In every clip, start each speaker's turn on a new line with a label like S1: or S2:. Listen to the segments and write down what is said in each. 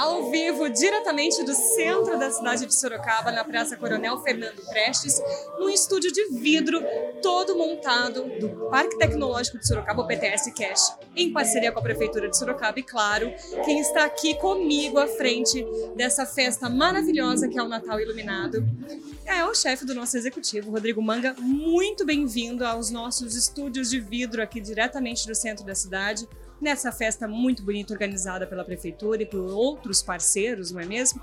S1: ao vivo, diretamente do centro da cidade de Sorocaba, na Praça Coronel Fernando Prestes, num estúdio de vidro todo montado do Parque Tecnológico de Sorocaba, o PTS Cash, em parceria com a Prefeitura de Sorocaba. E claro, quem está aqui comigo à frente dessa festa maravilhosa que é o Natal Iluminado é o chefe do nosso executivo, Rodrigo Manga. Muito bem-vindo aos nossos estúdios de vidro aqui diretamente do centro da cidade nessa festa muito bonita organizada pela prefeitura e por outros parceiros, não é mesmo?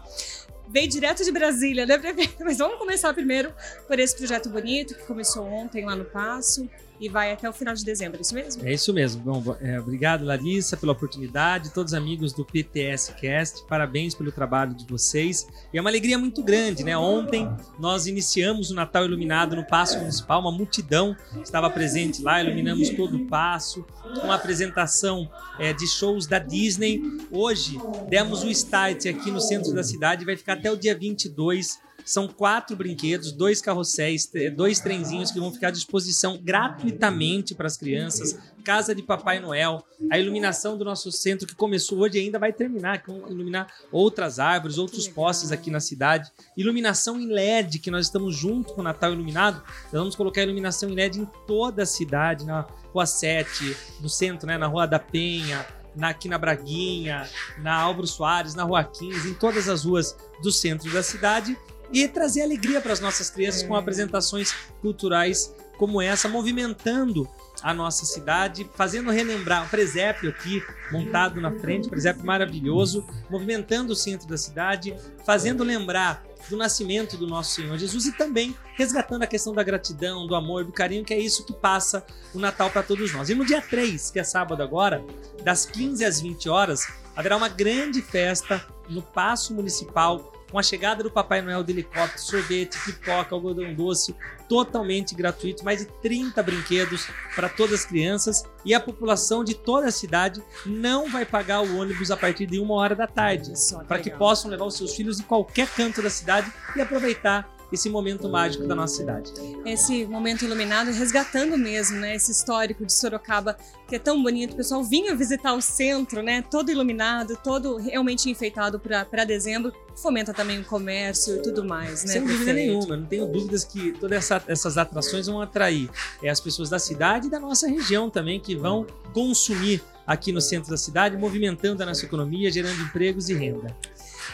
S1: Veio direto de Brasília, né, prefeito? Mas vamos começar primeiro por esse projeto bonito que começou ontem lá no Passo e vai até o final de dezembro, é isso mesmo?
S2: É isso mesmo. Bom, é, obrigado, Larissa, pela oportunidade, todos os amigos do PTS Cast, parabéns pelo trabalho de vocês. E é uma alegria muito grande, né? Ontem nós iniciamos o Natal Iluminado no Paço Municipal, uma multidão estava presente lá, iluminamos todo o passo, uma apresentação é, de shows da Disney. Hoje demos o start aqui no centro da cidade, vai ficar até o dia 22 são quatro brinquedos, dois carrosséis, dois trenzinhos que vão ficar à disposição gratuitamente para as crianças. Casa de Papai Noel, a iluminação do nosso centro que começou hoje ainda vai terminar, que vão iluminar outras árvores, outros postes aqui na cidade. Iluminação em LED, que nós estamos junto com o Natal Iluminado. Nós vamos colocar iluminação em LED em toda a cidade, na Rua 7, no centro, né, na Rua da Penha, na, aqui na Braguinha, na Álvaro Soares, na Rua 15, em todas as ruas do centro da cidade e trazer alegria para as nossas crianças com apresentações culturais como essa, movimentando a nossa cidade, fazendo relembrar o presépio aqui montado na frente, presépio maravilhoso, movimentando o centro da cidade, fazendo lembrar do nascimento do nosso Senhor Jesus e também resgatando a questão da gratidão, do amor, do carinho, que é isso que passa o Natal para todos nós. E no dia 3, que é sábado agora, das 15 às 20 horas, haverá uma grande festa no Paço Municipal com a chegada do Papai Noel de helicóptero, sorvete, pipoca, algodão doce, totalmente gratuito, mais de 30 brinquedos para todas as crianças. E a população de toda a cidade não vai pagar o ônibus a partir de uma hora da tarde, para que possam levar os seus filhos em qualquer canto da cidade e aproveitar esse momento mágico da nossa cidade.
S1: Esse momento iluminado, resgatando mesmo, né, esse histórico de Sorocaba que é tão bonito. O pessoal vinha visitar o centro, né, todo iluminado, todo realmente enfeitado para dezembro. Fomenta também o comércio e tudo mais, né?
S2: Sem dúvida nenhuma, não tenho dúvidas que todas essa, essas atrações vão atrair é, as pessoas da cidade e da nossa região também que vão consumir aqui no centro da cidade, movimentando a nossa economia, gerando empregos e renda.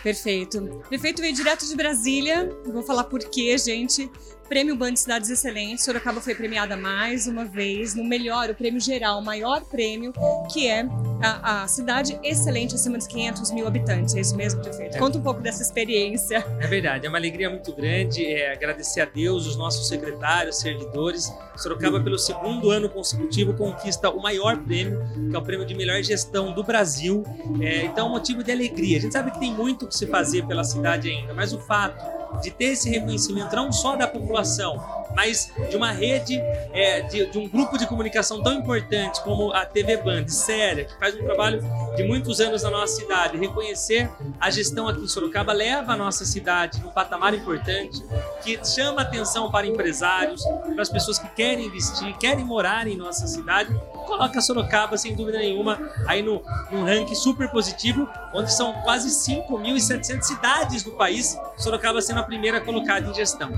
S1: Perfeito. Prefeito veio direto de Brasília. Vou falar por quê, gente. Prêmio Band Cidades Excelentes. Sorocaba foi premiada mais uma vez no melhor, o prêmio geral, o maior prêmio, que é a, a, cidade excelente acima dos 500 mil habitantes. É isso mesmo, prefeito? É. Conta um pouco dessa experiência.
S2: É verdade, é uma alegria muito grande. É, agradecer a Deus, os nossos secretários, servidores. Sorocaba, pelo segundo ano consecutivo, conquista o maior prêmio, que é o prêmio de melhor gestão do Brasil. É, então, é um motivo de alegria. A gente sabe que tem muito que se fazer pela cidade ainda, mas o fato de ter esse reconhecimento não só da população, mas de uma rede, é, de, de, um grupo de comunicação tão importante como a TV Band, séria, que faz um trabalho de muitos anos na nossa cidade. Reconhecer a gestão aqui em Sorocaba leva a nossa cidade num patamar importante, que chama atenção para empresários, para as pessoas que querem investir, querem morar em nossa cidade. Coloca Sorocaba, sem dúvida nenhuma, aí no, num ranking super positivo, onde são quase 5.700 cidades do país, Sorocaba sendo a primeira colocada em gestão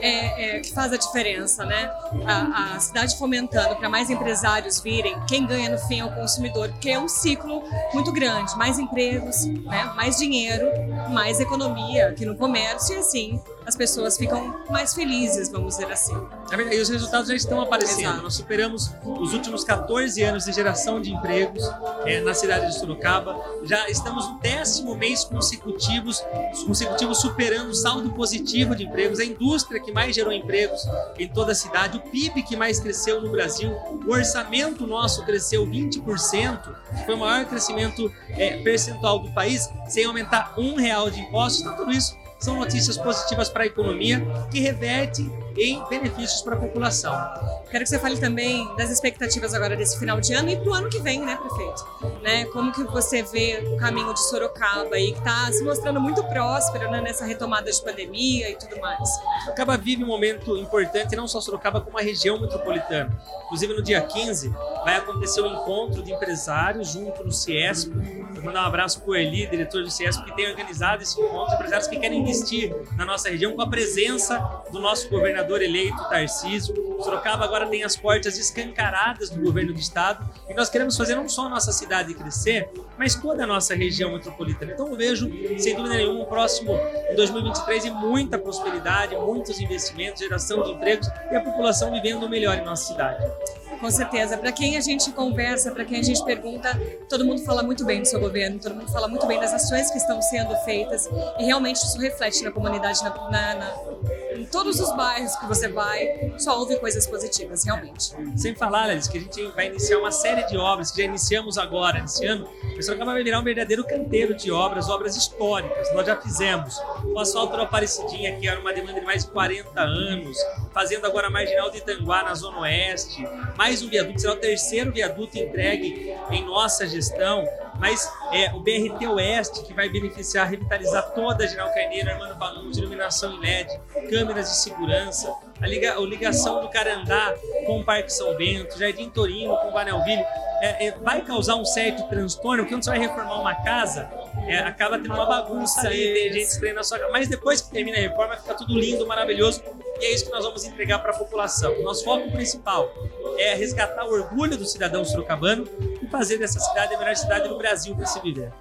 S1: é, é, que faz a diferença, né? A, a cidade fomentando para mais empresários virem, quem ganha no fim é o consumidor, porque é um ciclo muito grande, mais empregos, né? mais dinheiro, mais economia aqui no comércio e assim as pessoas ficam mais felizes, vamos dizer assim.
S2: É e os resultados já estão aparecendo. Exato. Nós superamos os últimos 14 anos de geração de empregos é, na cidade de Sorocaba. Já estamos no décimo mês consecutivos, consecutivos superando o saldo positivo de empregos. A indústria que mais gerou empregos em toda a cidade, o PIB que mais cresceu no Brasil, o orçamento nosso cresceu 20%, foi o maior crescimento é, percentual do país, sem aumentar um real de impostos. Então, tudo isso são notícias positivas para a economia que revertem em benefícios para a população.
S1: Quero que você fale também das expectativas agora desse final de ano e para o ano que vem, né, prefeito? Né? Como que você vê o caminho de Sorocaba aí, que está se mostrando muito próspero né, nessa retomada de pandemia e tudo mais?
S2: Sorocaba vive um momento importante, não só Sorocaba, como a região metropolitana. Inclusive, no dia 15, vai acontecer o um encontro de empresários junto no Ciesp. Mandar um abraço para o Eli, diretor do Ciesp, que tem organizado esse encontro, empresários que querem investir na nossa região com a presença do nosso governador eleito, Tarcísio. Sorocaba agora tem as portas escancaradas do governo do estado e nós queremos fazer não só a nossa cidade crescer, mas toda a nossa região metropolitana. Então eu vejo, sem dúvida nenhuma, um próximo em 2023 e muita prosperidade, muitos investimentos, geração de empregos e a população vivendo melhor em nossa cidade.
S1: Com certeza. Para quem a gente conversa, para quem a gente pergunta, todo mundo fala muito bem do seu governo, todo mundo fala muito bem das ações que estão sendo feitas e realmente isso reflete na comunidade, na, na, na em todos os bairros que você vai, só houve coisas positivas, realmente.
S2: Sem falar, Alice, que a gente vai iniciar uma série de obras que já iniciamos agora, esse ano. O Sorocaba vai virar um verdadeiro canteiro de obras, obras históricas. Nós já fizemos o asfalto da Aparecidinha, que era uma demanda de mais de 40 anos, fazendo agora a Marginal de Itanguá, na Zona Oeste, mais um viaduto, será o terceiro viaduto entregue em nossa gestão. Mas é o BRT Oeste, que vai beneficiar, revitalizar toda a General Carneiro, Armando Banucci, iluminação em LED, câmeras de segurança, a, liga, a ligação do Carandá com o Parque São Bento, Jardim Torino com o Vanelville, é, é, vai causar um certo transtorno, porque quando você vai reformar uma casa, é, acaba tendo uma bagunça ali, tem gente estranha na sua casa, mas depois que termina a reforma, fica tudo lindo, maravilhoso, e é isso que nós vamos entregar para a população. Nosso foco principal é resgatar o orgulho do cidadão sorocabano e fazer dessa cidade a melhor cidade do Brasil para se viver.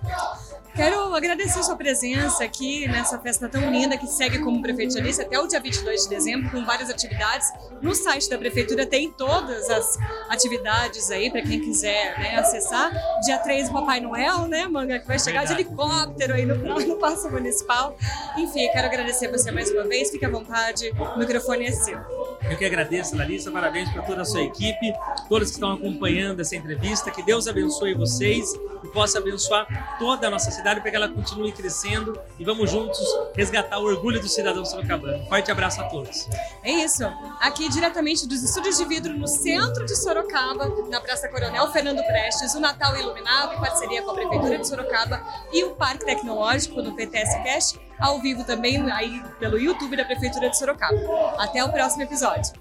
S1: Quero agradecer a sua presença aqui nessa festa tão linda que segue como prefeito de até o dia 22 de dezembro, com várias atividades. No site da prefeitura tem todas as atividades aí para quem quiser né, acessar. Dia 3, o Papai Noel, né, Manga, que vai chegar de helicóptero aí no, no Paço Municipal. Enfim, quero agradecer você mais uma vez. Fique à vontade, o microfone é seu.
S2: Eu que agradeço, Larissa. Parabéns para toda a sua equipe, todos que estão acompanhando essa entrevista. Que Deus abençoe vocês e possa abençoar toda a nossa cidade para que ela continue crescendo e vamos juntos resgatar o orgulho do cidadão sorocabano. Forte abraço a todos.
S1: É isso. Aqui diretamente dos estúdios de vidro no centro de Sorocaba, na Praça Coronel Fernando Prestes, o Natal Iluminado em parceria com a Prefeitura de Sorocaba e o Parque Tecnológico do PTS Cast, ao vivo também aí pelo YouTube da Prefeitura de Sorocaba. Até o próximo episódio.